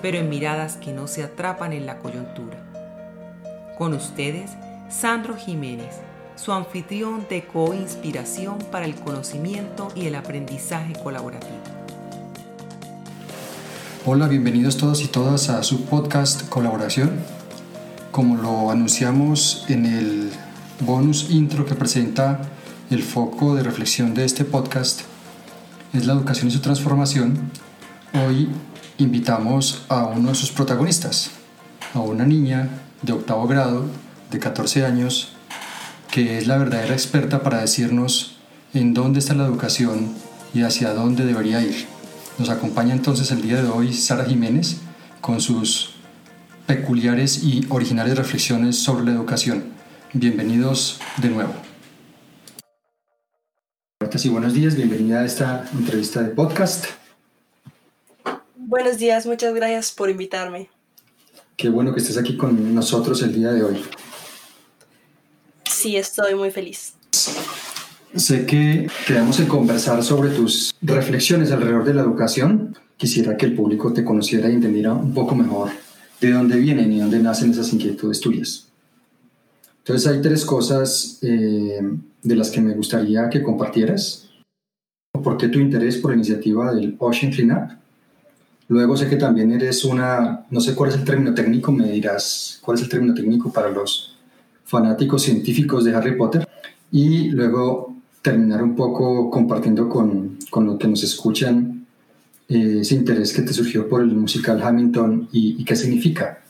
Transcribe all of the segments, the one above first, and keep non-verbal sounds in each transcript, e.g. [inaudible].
pero en miradas que no se atrapan en la coyuntura. Con ustedes, Sandro Jiménez, su anfitrión de co-inspiración para el conocimiento y el aprendizaje colaborativo. Hola, bienvenidos todos y todas a su podcast Colaboración. Como lo anunciamos en el bonus intro que presenta el foco de reflexión de este podcast, es la educación y su transformación. Hoy invitamos a uno de sus protagonistas, a una niña de octavo grado, de 14 años, que es la verdadera experta para decirnos en dónde está la educación y hacia dónde debería ir. Nos acompaña entonces el día de hoy Sara Jiménez con sus peculiares y originales reflexiones sobre la educación. Bienvenidos de nuevo. y buenos días, bienvenida a esta entrevista de podcast. Buenos días, muchas gracias por invitarme. Qué bueno que estés aquí con nosotros el día de hoy. Sí, estoy muy feliz. Sé que quedamos en conversar sobre tus reflexiones alrededor de la educación. Quisiera que el público te conociera y entendiera un poco mejor de dónde vienen y dónde nacen esas inquietudes tuyas. Entonces hay tres cosas eh, de las que me gustaría que compartieras. ¿Por qué tu interés por la iniciativa del Ocean Cleanup? Luego sé que también eres una, no sé cuál es el término técnico, me dirás cuál es el término técnico para los fanáticos científicos de Harry Potter. Y luego terminar un poco compartiendo con, con lo que nos escuchan eh, ese interés que te surgió por el musical Hamilton y, qué significa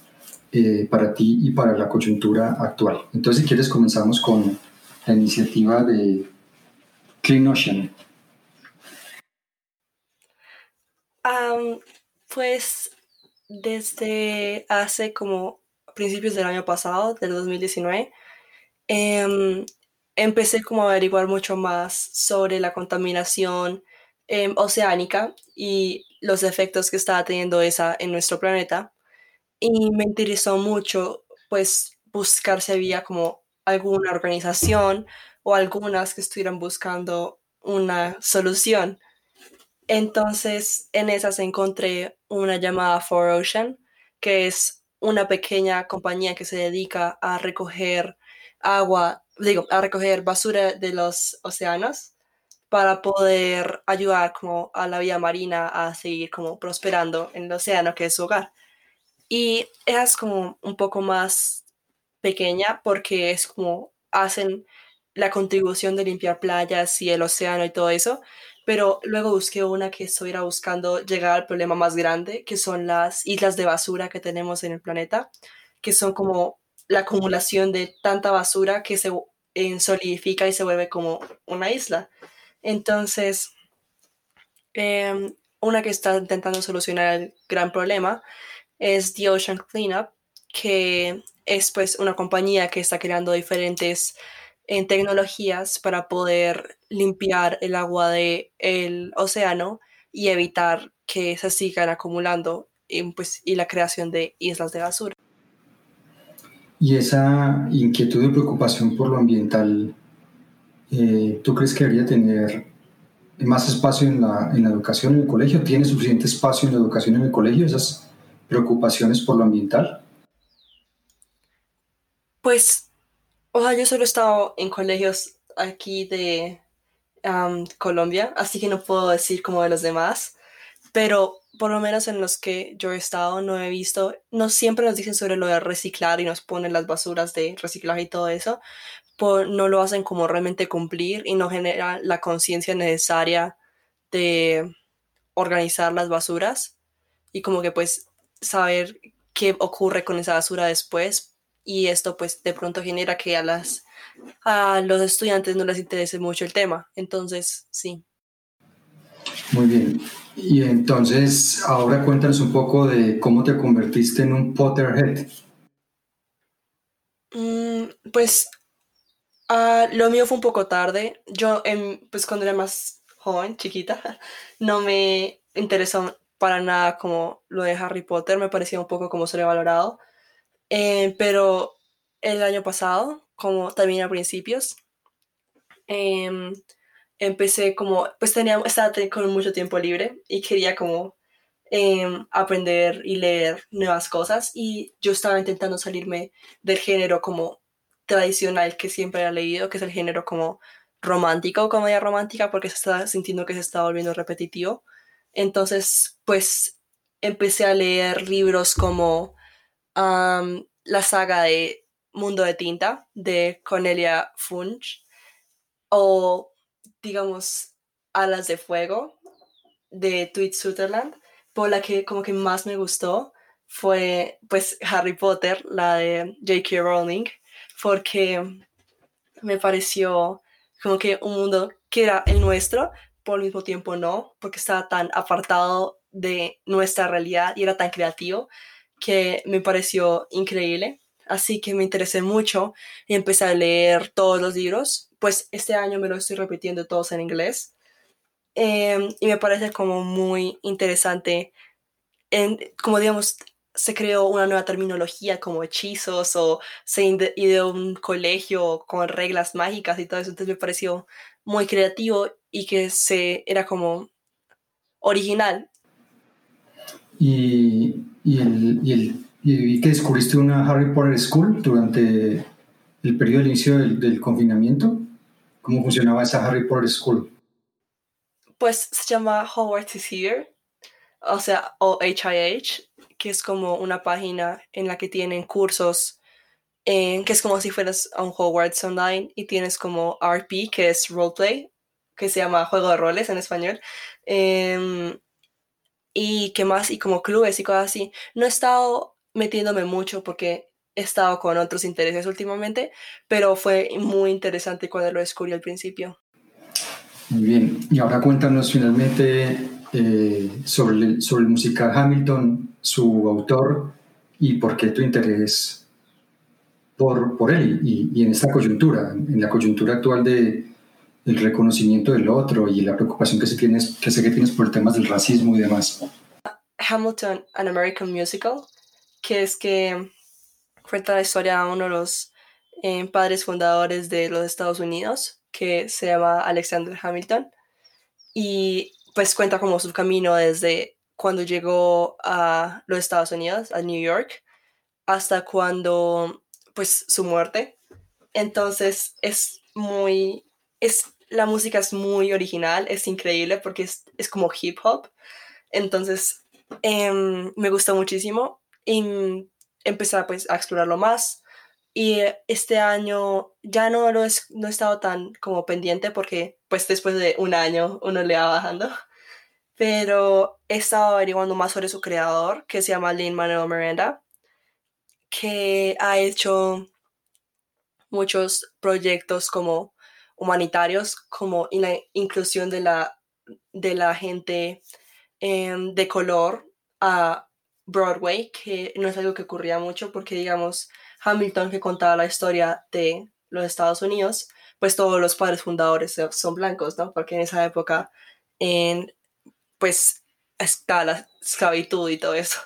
eh, para ti y para la coyuntura actual. Entonces, si quieres, comenzamos con la iniciativa de Clean Ocean. Pues desde hace como principios del año pasado, del 2019, em, empecé como a averiguar mucho más sobre la contaminación Em, oceánica y los efectos que estaba teniendo esa en nuestro planeta. Y me interesó mucho, pues, buscar si había como alguna organización o algunas que estuvieran buscando una solución. Entonces, en esas encontré una llamada For Ocean, que es una pequeña compañía que se dedica a recoger agua, digo, a recoger basura de los océanos para poder ayudar como a la vida marina a seguir como prosperando en el océano que es su hogar. Y es como un poco más pequeña porque es como hacen la contribución de limpiar playas y el océano y todo eso, pero luego busqué una que estuviera buscando llegar al problema más grande, que son las islas de basura que tenemos en el planeta, que son como la acumulación de tanta basura que se solidifica y se vuelve como una isla. Entonces, em, una que está intentando solucionar el gran problema es The Ocean Cleanup, que es pues una compañía que está creando diferentes en tecnologías para poder limpiar el agua del el océano y evitar que se sigan acumulando y, pues, y la creación de islas de basura. Y esa inquietud y preocupación por lo ambiental eh, ¿tú crees que debería tener más espacio en la, en la educación en el colegio? ¿Tiene suficiente espacio en la educación en el colegio esas preocupaciones por lo ambiental? Pues, o sea, yo solo he estado en colegios aquí de Colombia, así que no puedo decir como de los demás, pero por lo menos en los que yo he estado no he visto, no siempre nos dicen sobre lo de reciclar y nos ponen las basuras de reciclaje y todo eso, no lo hacen como realmente cumplir y no genera la conciencia necesaria de organizar las basuras y como que pues saber qué ocurre con esa basura después y esto pues de pronto genera que a las a los estudiantes no les interese mucho el tema entonces sí Muy bien. Y entonces, ahora cuéntanos un poco de cómo te convertiste en un Potterhead. Mm, pues ah, lo mío fue un poco tarde. Yo, pues cuando era más joven, chiquita, [laughs] no me interesó para nada como lo de Harry Potter, me parecía un poco como sobrevalorado. Eh, pero el año pasado, como también a principios, em, empecé como, pues tenía, estaba con mucho tiempo libre y quería como em, aprender y leer nuevas cosas y yo estaba intentando salirme del género como tradicional que siempre he leído, que es el género como romántico, comedia romántica, porque se estaba sintiendo que se estaba volviendo repetitivo. Entonces, pues empecé a leer libros como la saga de Mundo de Tinta de Cornelia Funch o digamos Alas de Fuego de Tweet Sutherland, por la que como que más me gustó fue pues Harry Potter, la de J.K. Rowling, porque me pareció como que un mundo que era el nuestro, por el mismo tiempo no, porque estaba tan apartado de nuestra realidad y era tan creativo que me pareció increíble. Así que me interesé mucho y empecé a leer todos los libros. Pues este año me lo estoy repitiendo todos en inglés. Em, y me parece como muy interesante, en, como digamos, se creó una nueva terminología como hechizos o se ideó un colegio con reglas mágicas y todo eso. Entonces me pareció muy creativo y que se era como original. Y, y, el, y, el, y que descubriste una Harry Potter School durante el periodo de inicio del, del confinamiento. ¿Cómo funcionaba esa Harry Potter School? Pues se llama Hogwarts is Here, o sea, o HIH, que es como una página en la que tienen cursos, que es como si fueras a un Hogwarts Online y tienes como RP, que es Roleplay, que se llama Juego de Roles en español. Em, y qué más, y como clubes y cosas así. No he estado metiéndome mucho porque he estado con otros intereses últimamente, pero fue muy interesante cuando lo descubrí al principio. Muy bien, y ahora cuéntanos finalmente eh, sobre, el, sobre el musical Hamilton, su autor y por qué tu interés por, por él y, y en esta coyuntura, en la coyuntura actual de, el reconocimiento del otro y la preocupación que, se tienes, que sé que tienes por temas del racismo y demás. Hamilton, An American Musical, que es que cuenta la historia de uno de los eh, padres fundadores de los Estados Unidos, que se llama Alexander Hamilton, y pues cuenta como su camino desde cuando llegó a los Estados Unidos, a New York, hasta cuando, pues, su muerte. Entonces es muy, es la música es muy original, es increíble porque es, es como hip hop. Entonces, em, me gustó muchísimo y empecé pues, a explorarlo más. Y este año ya no lo es, no he estado tan como pendiente porque pues después de un año uno le va bajando. Pero he estado averiguando más sobre su creador, que se llama Lin Manuel Miranda, que ha hecho muchos proyectos como humanitarios como la inclusión de la, de la gente em, de color a Broadway, que no es algo que ocurría mucho porque, digamos, Hamilton, que contaba la historia de los Estados Unidos, pues todos los padres fundadores son blancos, ¿no? Porque en esa época, en, pues, está la esclavitud y todo eso.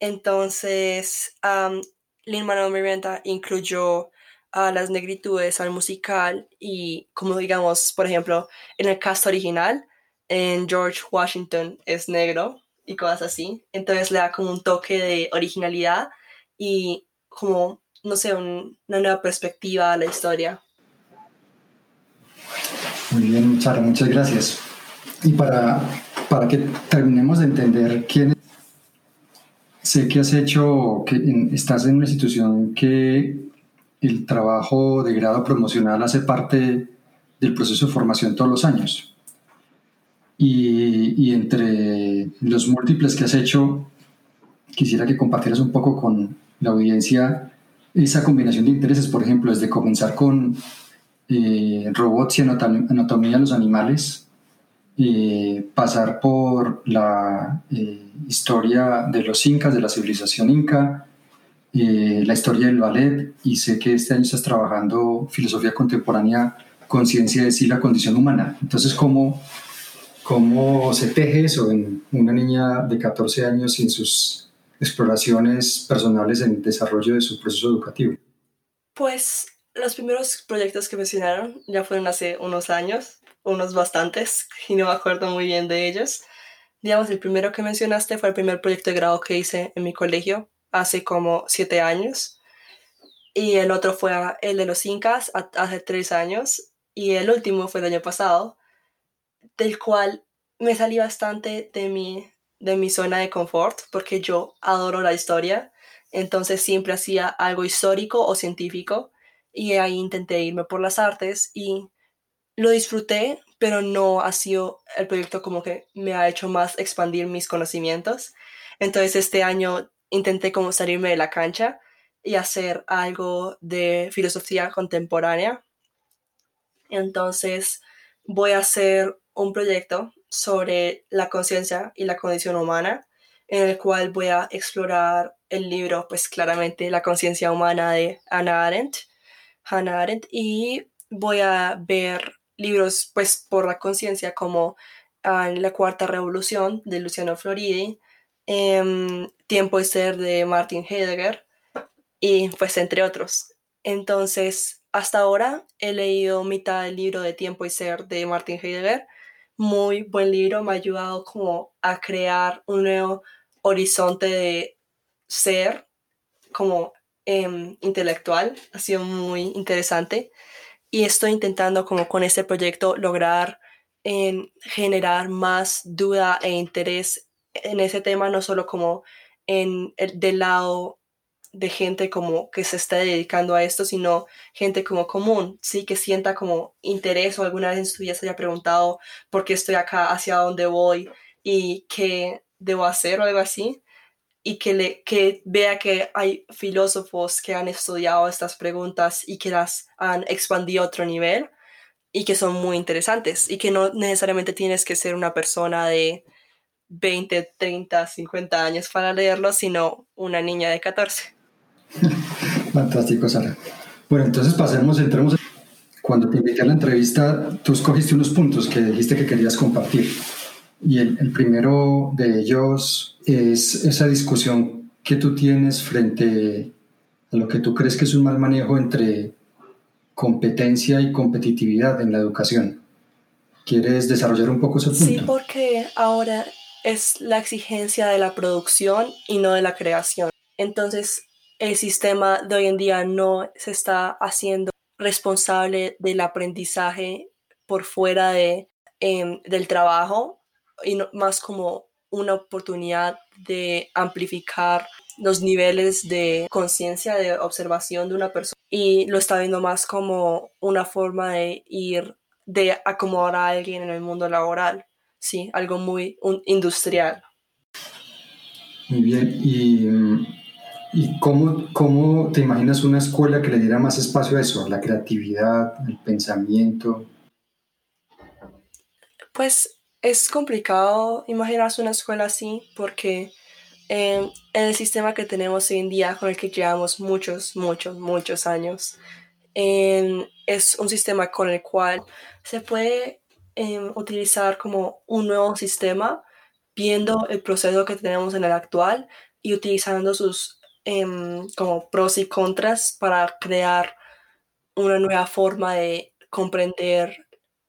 Entonces, um, Lin-Manuel Miranda incluyó a las negritudes al musical y como digamos, por ejemplo, en el cast original, en George Washington es negro y cosas así, entonces le da como un toque de originalidad y como, no sé, una nueva perspectiva a la historia. Muy bien, Chara, muchas gracias. Y para, para que terminemos de entender quién sé que has hecho, que estás en una institución que el trabajo de grado promocional hace parte del proceso de formación todos los años. Y, entre los múltiples que has hecho, quisiera que compartieras un poco con la audiencia esa combinación de intereses, por ejemplo, desde comenzar con eh, robots y anatomía de los animales, eh, pasar por la eh, historia de los incas, de la civilización inca, eh, la historia del ballet y sé que este año estás trabajando filosofía contemporánea, conciencia de sí, la condición humana. Entonces, ¿cómo, ¿cómo se teje eso en una niña de 14 años sin sus exploraciones personales en el desarrollo de su proceso educativo? Pues los primeros proyectos que mencionaron ya fueron hace unos años, unos bastantes, y no me acuerdo muy bien de ellos. Digamos, el primero que mencionaste fue el primer proyecto de grado que hice en mi colegio, hace como siete años. Y el otro fue el de los incas hace tres años. Y el último fue el año pasado, del cual me salí bastante de mi, de mi zona de confort, porque yo adoro la historia. Entonces siempre hacía algo histórico o científico. Y ahí intenté irme por las artes y lo disfruté, pero no ha sido el proyecto como que me ha hecho más expandir mis conocimientos. Entonces este año intenté como salirme de la cancha y hacer algo de filosofía contemporánea. Entonces voy a hacer un proyecto sobre la conciencia y la condición humana, en el cual voy a explorar el libro, pues claramente La conciencia humana de Hannah Arendt, Hannah Arendt, y voy a ver libros, pues por la conciencia como ah, La Cuarta Revolución de Luciano Floridi, Em, Tiempo y Ser de Martin Heidegger y pues entre otros. Entonces, hasta ahora he leído mitad del libro de Tiempo y Ser de Martin Heidegger. Muy buen libro, me ha ayudado como a crear un nuevo horizonte de ser como em, intelectual. Ha sido muy interesante y estoy intentando como con este proyecto lograr en generar más duda e interés en ese tema, no solo como en el, del lado de gente como que se está dedicando a esto, sino gente como común, sí, que sienta como interés o alguna vez en su vida se haya preguntado por qué estoy acá, hacia dónde voy y qué debo hacer o algo así, y que, le, que vea que hay filósofos que han estudiado estas preguntas y que las han expandido a otro nivel y que son muy interesantes y que no necesariamente tienes que ser una persona de 20, 30, 50 años para leerlo, sino una niña de 14. [laughs] Fantástico, Sara. Bueno, entonces pasemos, entremos. Cuando te invité a la entrevista, tú escogiste unos puntos que dijiste que querías compartir. Y el, el primero de ellos es esa discusión que tú tienes frente a lo que tú crees que es un mal manejo entre competencia y competitividad en la educación. ¿Quieres desarrollar un poco ese punto? Sí, porque ahora es la exigencia de la producción y no de la creación. Entonces, el sistema de hoy en día no se está haciendo responsable del aprendizaje por fuera de, em, del trabajo y más como una oportunidad de amplificar los niveles de conciencia, de observación de una persona y lo está viendo más como una forma de ir, de acomodar a alguien en el mundo laboral sí, algo muy industrial. Muy bien, ¿y, y cómo, cómo, te imaginas una escuela que le diera más espacio a eso, la creatividad, el pensamiento? Pues es complicado imaginarse una escuela así porque en el sistema que tenemos hoy en día, con el que llevamos muchos, muchos, muchos años, es un sistema con el cual se puede utilizar como un nuevo sistema, viendo el proceso que tenemos en el actual y utilizando sus em, como pros y contras para crear una nueva forma de comprender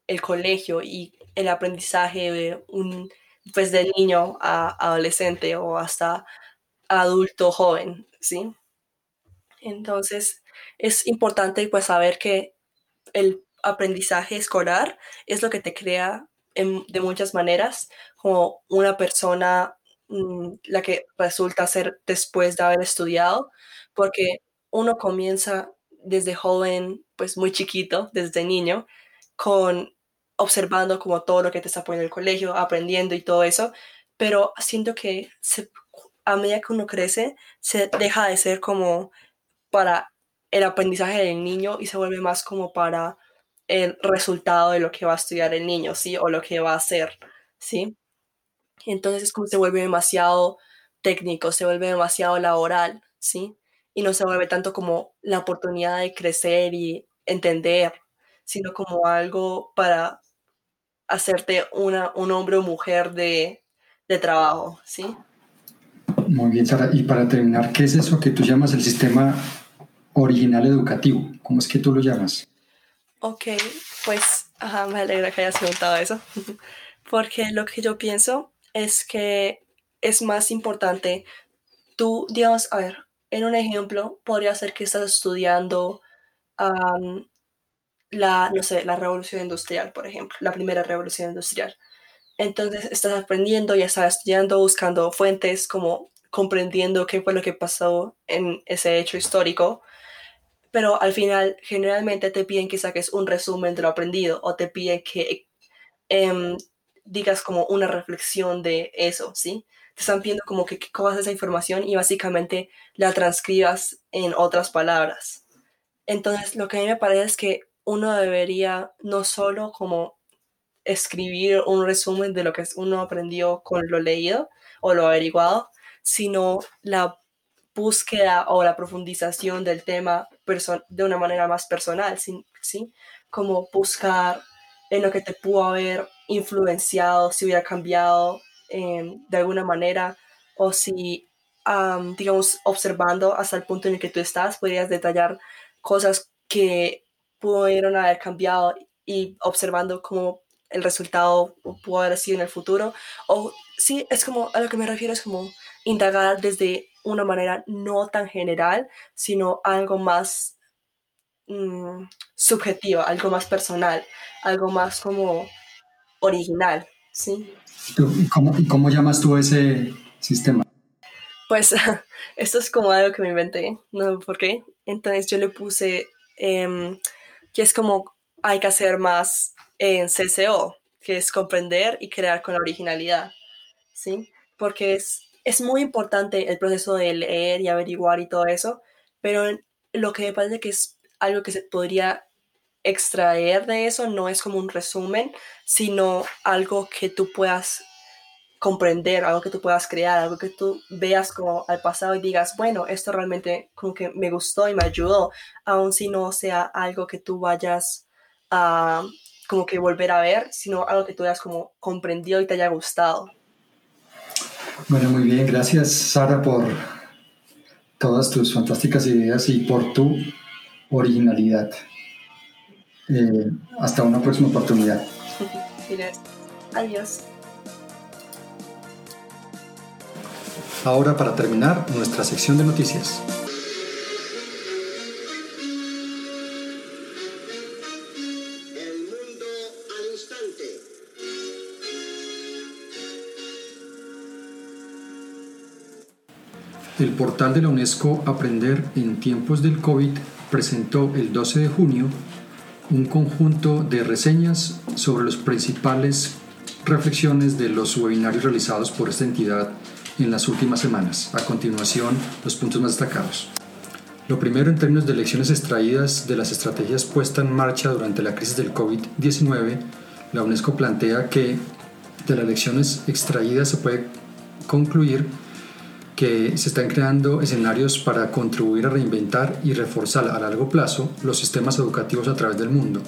el colegio y el aprendizaje de un pues niño a adolescente o hasta adulto joven, ¿sí? Entonces es importante pues saber que el aprendizaje escolar es lo que te crea de muchas maneras como una persona mm, la que resulta ser después de haber estudiado, porque uno comienza desde joven, pues muy chiquito, desde niño, con observando como todo lo que te está poniendo el colegio, aprendiendo y todo eso, pero siento que a medida que uno crece, se deja de ser como para el aprendizaje del niño y se vuelve más como para el resultado de lo que va a estudiar el niño, ¿sí? O lo que va a hacer, ¿sí? Entonces es como se vuelve demasiado técnico, se vuelve demasiado laboral, ¿sí? Y no se vuelve tanto como la oportunidad de crecer y entender, sino como algo para hacerte una, un hombre o mujer de, de trabajo, ¿sí? Muy bien, Sara. Y para terminar, ¿qué es eso que tú llamas el sistema original educativo? ¿Cómo es que tú lo llamas? Ok, pues me alegra que hayas preguntado eso, [laughs] porque lo que yo pienso es que es más importante tú, digamos, a ver, en un ejemplo, podría ser que estás estudiando la, no sé, la revolución industrial, por ejemplo, la primera revolución industrial. Entonces estás aprendiendo, ya estás estudiando, buscando fuentes, como comprendiendo qué fue lo que pasó en ese hecho histórico pero al final generalmente te piden que saques un resumen de lo aprendido o te piden que em, digas como una reflexión de eso, ¿sí? Te están pidiendo como que, cojas esa información y básicamente la transcribas en otras palabras. Entonces, lo que a mí me parece es que uno debería no solo como escribir un resumen de lo que uno aprendió con lo leído o lo averiguado, sino la búsqueda o la profundización del tema de una manera más personal, ¿sí? ¿sí? Como buscar en lo que te pudo haber influenciado, si hubiera cambiado em, de alguna manera, o si, digamos, observando hasta el punto en el que tú estás, podrías detallar cosas que pudieron haber cambiado y observando cómo el resultado pudo haber sido en el futuro. O sí, es como, a lo que me refiero es como indagar desde una manera no tan general, sino algo más mm, subjetiva, algo más personal, algo más como original, ¿sí? ¿Y cómo, cómo llamas tú ese sistema? Pues [laughs] esto es como algo que me inventé, no por qué. Entonces yo le puse em, que es como hay que hacer más en CCO, que es comprender y crear con la originalidad, ¿sí? Porque es es muy importante el proceso de leer y averiguar y todo eso, pero lo que me parece que es algo que se podría extraer de eso no es como un resumen, sino algo que tú puedas comprender, algo que tú puedas crear, algo que tú veas como al pasado y digas, bueno, esto realmente como que me gustó y me ayudó, aun si no sea algo que tú vayas a como que volver a ver, sino algo que tú hayas como comprendido y te haya gustado. Bueno, muy bien, gracias Sara por todas tus fantásticas ideas y por tu originalidad. Eh, hasta una próxima oportunidad. [laughs] Adiós. Ahora para terminar nuestra sección de noticias. El portal de la UNESCO Aprender en tiempos del COVID presentó el 12 de junio un conjunto de reseñas sobre las principales reflexiones de los webinarios realizados por esta entidad en las últimas semanas. A continuación, los puntos más destacados. Lo primero en términos de lecciones extraídas de las estrategias puestas en marcha durante la crisis del COVID-19, la UNESCO plantea que de las lecciones extraídas se puede concluir que se están creando escenarios para contribuir a reinventar y reforzar a largo plazo los sistemas educativos a través del mundo.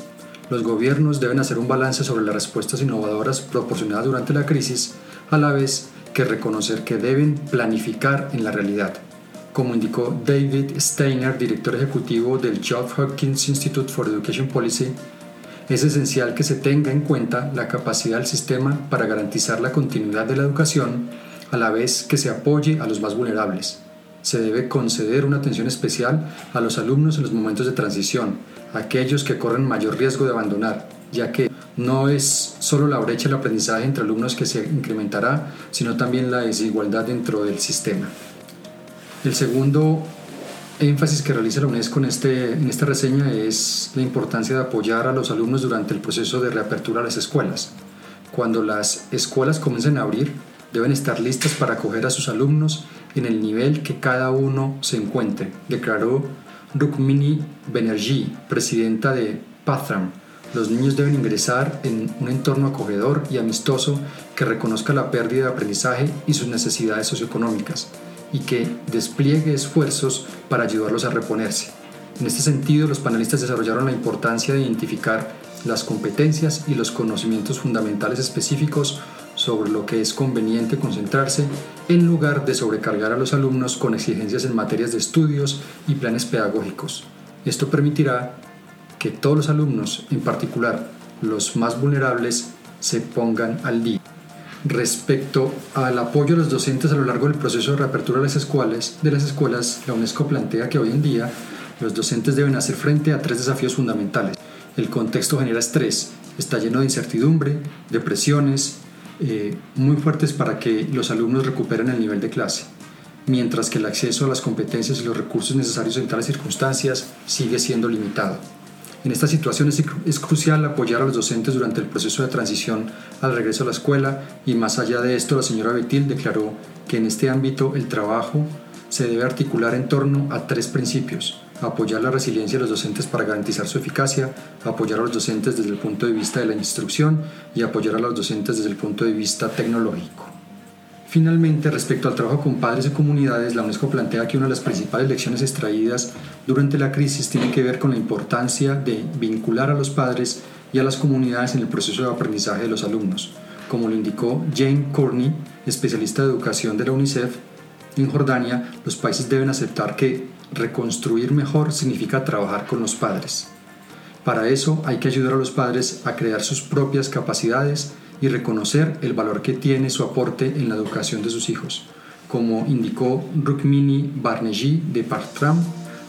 Los gobiernos deben hacer un balance sobre las respuestas innovadoras proporcionadas durante la crisis, a la vez que reconocer que deben planificar en la realidad. Como indicó David Steiner, director ejecutivo del Johns Hopkins Institute for Education Policy, es esencial que se tenga en cuenta la capacidad del sistema para garantizar la continuidad de la educación a la vez que se apoye a los más vulnerables. Se debe conceder una atención especial a los alumnos en los momentos de transición, aquellos que corren mayor riesgo de abandonar, ya que no es solo la brecha del aprendizaje entre alumnos que se incrementará, sino también la desigualdad dentro del sistema. El segundo énfasis que realiza la UNESCO en, este, esta reseña es la importancia de apoyar a los alumnos durante el proceso de reapertura de las escuelas. Cuando las escuelas comiencen a abrir, deben estar listas para acoger a sus alumnos en el nivel que cada uno se encuentre, declaró Rukmini Banerjee, presidenta de Pathram, Los niños deben ingresar en un entorno acogedor y amistoso que reconozca la pérdida de aprendizaje y sus necesidades socioeconómicas y que despliegue esfuerzos para ayudarlos a reponerse. En este sentido, los panelistas desarrollaron la importancia de identificar las competencias y los conocimientos fundamentales específicos sobre lo que es conveniente concentrarse en lugar de sobrecargar a los alumnos con exigencias en materias de estudios y planes pedagógicos. Esto permitirá que todos los alumnos, en particular los más vulnerables, se pongan al día. Respecto al apoyo a los docentes a lo largo del proceso de reapertura de las escuelas, de las escuelas, la UNESCO plantea que hoy en día los docentes deben hacer frente a tres desafíos fundamentales. El contexto genera estrés, está lleno de incertidumbre, de presiones eh, muy fuertes para que los alumnos recuperen el nivel de clase, mientras que el acceso a las competencias y los recursos necesarios en tales circunstancias sigue siendo limitado. En esta situación es, crucial apoyar a los docentes durante el proceso de transición al regreso a la escuela y más allá de esto la señora Betil declaró que en este ámbito el trabajo se debe articular en torno a tres principios. Apoyar la resiliencia de los docentes para garantizar su eficacia, apoyar a los docentes desde el punto de vista de la instrucción y apoyar a los docentes desde el punto de vista tecnológico. Finalmente, respecto al trabajo con padres y comunidades, la UNESCO plantea que una de las principales lecciones extraídas durante la crisis tiene que ver con la importancia de vincular a los padres y a las comunidades en el proceso de aprendizaje de los alumnos. Como lo indicó Jane Courtney, especialista de educación de la UNICEF, en Jordania los países deben aceptar que reconstruir mejor significa trabajar con los padres. Para eso hay que ayudar a los padres a crear sus propias capacidades y reconocer el valor que tiene su aporte en la educación de sus hijos, como indicó Rukmini Barneji de Partram.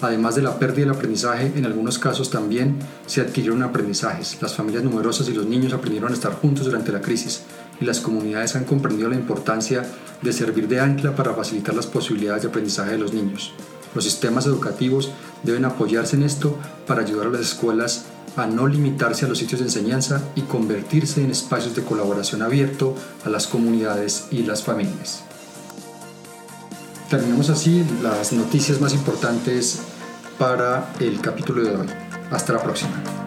Además de la pérdida del aprendizaje, en algunos casos también se adquirieron aprendizajes. Las familias numerosas y los niños aprendieron a estar juntos durante la crisis y las comunidades han comprendido la importancia de servir de ancla para facilitar las posibilidades de aprendizaje de los niños. Los sistemas educativos deben apoyarse en esto para ayudar a las escuelas a no limitarse a los sitios de enseñanza y convertirse en espacios de colaboración abierto a las comunidades y las familias. Terminamos así las noticias más importantes para el capítulo de hoy. Hasta la próxima.